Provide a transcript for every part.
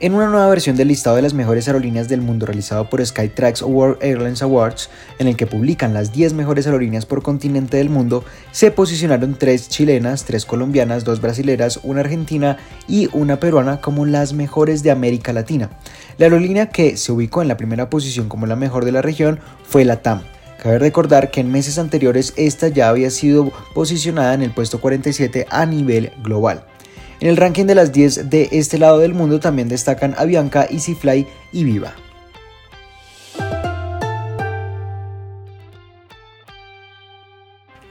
En una nueva versión del listado de las mejores aerolíneas del mundo realizado por Skytrax World Airlines Awards, en el que publican las 10 mejores aerolíneas por continente del mundo, se posicionaron tres chilenas, tres colombianas, dos brasileras, una argentina y una peruana como las mejores de América Latina. La aerolínea que se ubicó en la primera posición como la mejor de la región fue la TAM. Cabe recordar que en meses anteriores esta ya había sido posicionada en el puesto 47 a nivel global. En el ranking de las 10 de este lado del mundo también destacan Avianca, EasyFly y Viva.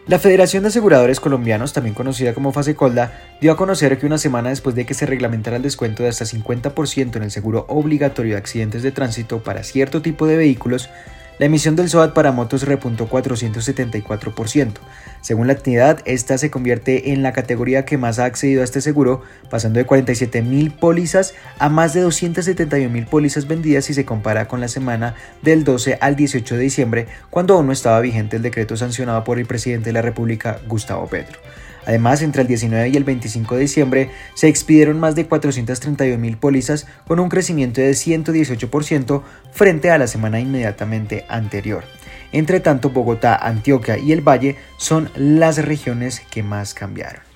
La Federación de Aseguradores Colombianos, también conocida como Fasecolda, dio a conocer que una semana después de que se reglamentara el descuento de hasta 50% en el seguro obligatorio de accidentes de tránsito para cierto tipo de vehículos, la emisión del SOAT para motos repuntó 474%. Según la entidad, esta se convierte en la categoría que más ha accedido a este seguro, pasando de 47.000 pólizas a más de 271.000 pólizas vendidas si se compara con la semana del 12 al 18 de diciembre, cuando aún no estaba vigente el decreto sancionado por el presidente de la República, Gustavo Petro. Además, entre el 19 y el 25 de diciembre se expidieron más de 432 mil pólizas con un crecimiento de 118% frente a la semana inmediatamente anterior. Entre tanto, Bogotá, Antioquia y el Valle son las regiones que más cambiaron.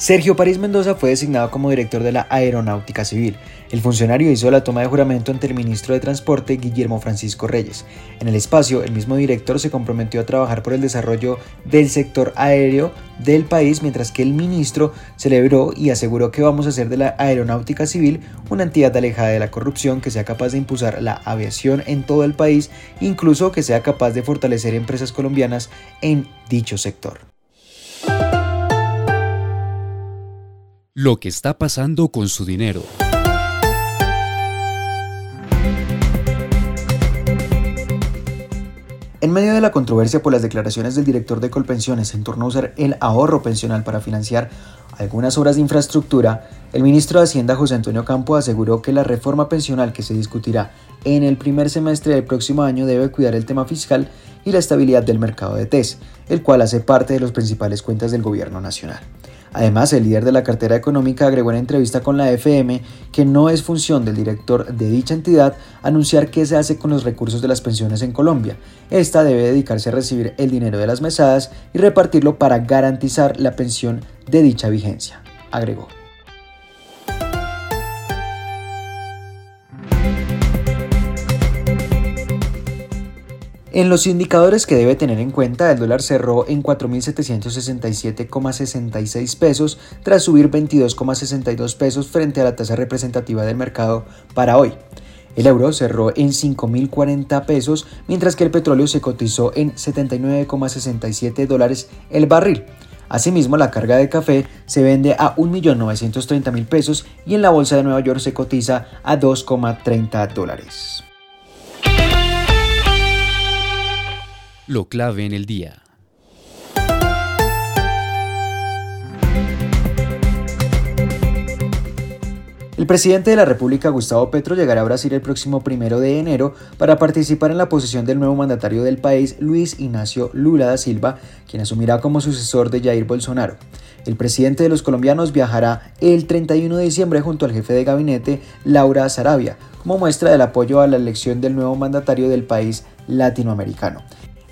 Sergio París Mendoza fue designado como director de la Aeronáutica Civil. El funcionario hizo la toma de juramento ante el ministro de Transporte, Guillermo Francisco Reyes. En el espacio, el mismo director se comprometió a trabajar por el desarrollo del sector aéreo del país, mientras que el ministro celebró y aseguró que vamos a hacer de la Aeronáutica Civil una entidad alejada de la corrupción que sea capaz de impulsar la aviación en todo el país, incluso que sea capaz de fortalecer empresas colombianas en dicho sector. Lo que está pasando con su dinero. En medio de la controversia por las declaraciones del director de Colpensiones en torno a usar el ahorro pensional para financiar algunas obras de infraestructura, el ministro de Hacienda José Antonio Campo aseguró que la reforma pensional que se discutirá en el primer semestre del próximo año debe cuidar el tema fiscal y la estabilidad del mercado de TES, el cual hace parte de las principales cuentas del gobierno nacional. Además, el líder de la cartera económica agregó en entrevista con la FM que no es función del director de dicha entidad anunciar qué se hace con los recursos de las pensiones en Colombia. Esta debe dedicarse a recibir el dinero de las mesadas y repartirlo para garantizar la pensión de dicha vigencia, agregó. En los indicadores que debe tener en cuenta, el dólar cerró en 4.767,66 pesos tras subir 22,62 pesos frente a la tasa representativa del mercado para hoy. El euro cerró en 5.040 pesos, mientras que el petróleo se cotizó en 79,67 dólares el barril. Asimismo, la carga de café se vende a 1.930.000 pesos y en la bolsa de Nueva York se cotiza a 2,30 dólares. Lo clave en el día. El presidente de la República, Gustavo Petro, llegará a Brasil el próximo primero de enero para participar en la posesión del nuevo mandatario del país, Luis Ignacio Lula da Silva, quien asumirá como sucesor de Jair Bolsonaro. El presidente de los colombianos viajará el 31 de diciembre junto al jefe de gabinete, Laura Sarabia, como muestra del apoyo a la elección del nuevo mandatario del país latinoamericano.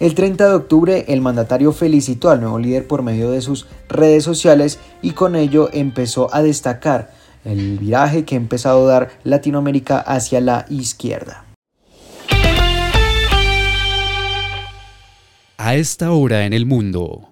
El 30 de octubre el mandatario felicitó al nuevo líder por medio de sus redes sociales y con ello empezó a destacar el viraje que ha empezado a dar Latinoamérica hacia la izquierda. A esta hora en el mundo.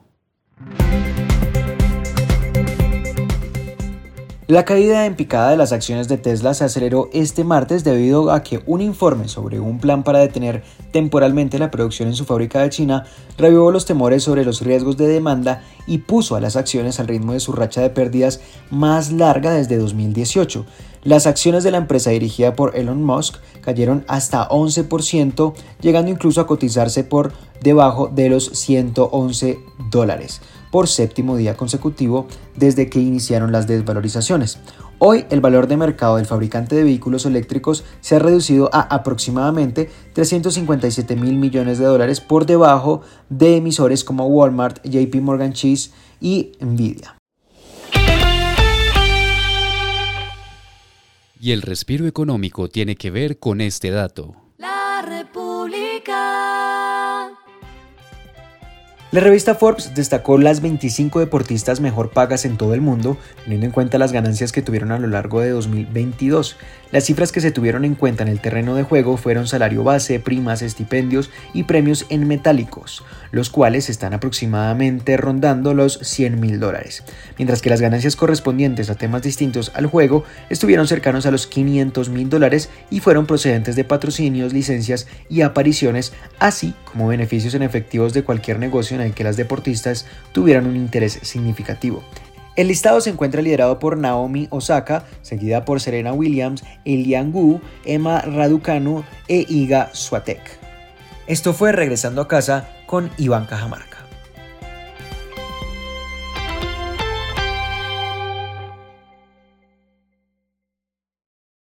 La caída en picada de las acciones de Tesla se aceleró este martes debido a que un informe sobre un plan para detener temporalmente la producción en su fábrica de China revivó los temores sobre los riesgos de demanda y puso a las acciones al ritmo de su racha de pérdidas más larga desde 2018. Las acciones de la empresa dirigida por Elon Musk cayeron hasta 11%, llegando incluso a cotizarse por debajo de los 111 dólares por séptimo día consecutivo desde que iniciaron las desvalorizaciones. Hoy el valor de mercado del fabricante de vehículos eléctricos se ha reducido a aproximadamente 357 mil millones de dólares por debajo de emisores como Walmart, JP Morgan Chase y Nvidia. Y el respiro económico tiene que ver con este dato. La revista Forbes destacó las 25 deportistas mejor pagas en todo el mundo, teniendo en cuenta las ganancias que tuvieron a lo largo de 2022. Las cifras que se tuvieron en cuenta en el terreno de juego fueron salario base, primas, estipendios y premios en metálicos, los cuales están aproximadamente rondando los 100 mil dólares, mientras que las ganancias correspondientes a temas distintos al juego estuvieron cercanos a los 500 mil dólares y fueron procedentes de patrocinios, licencias y apariciones, así como beneficios en efectivos de cualquier negocio en el que las deportistas tuvieran un interés significativo. El listado se encuentra liderado por Naomi Osaka, seguida por Serena Williams, Elian Gu, Emma Raducanu e Iga Swatek. Esto fue Regresando a casa con Iván Cajamarca.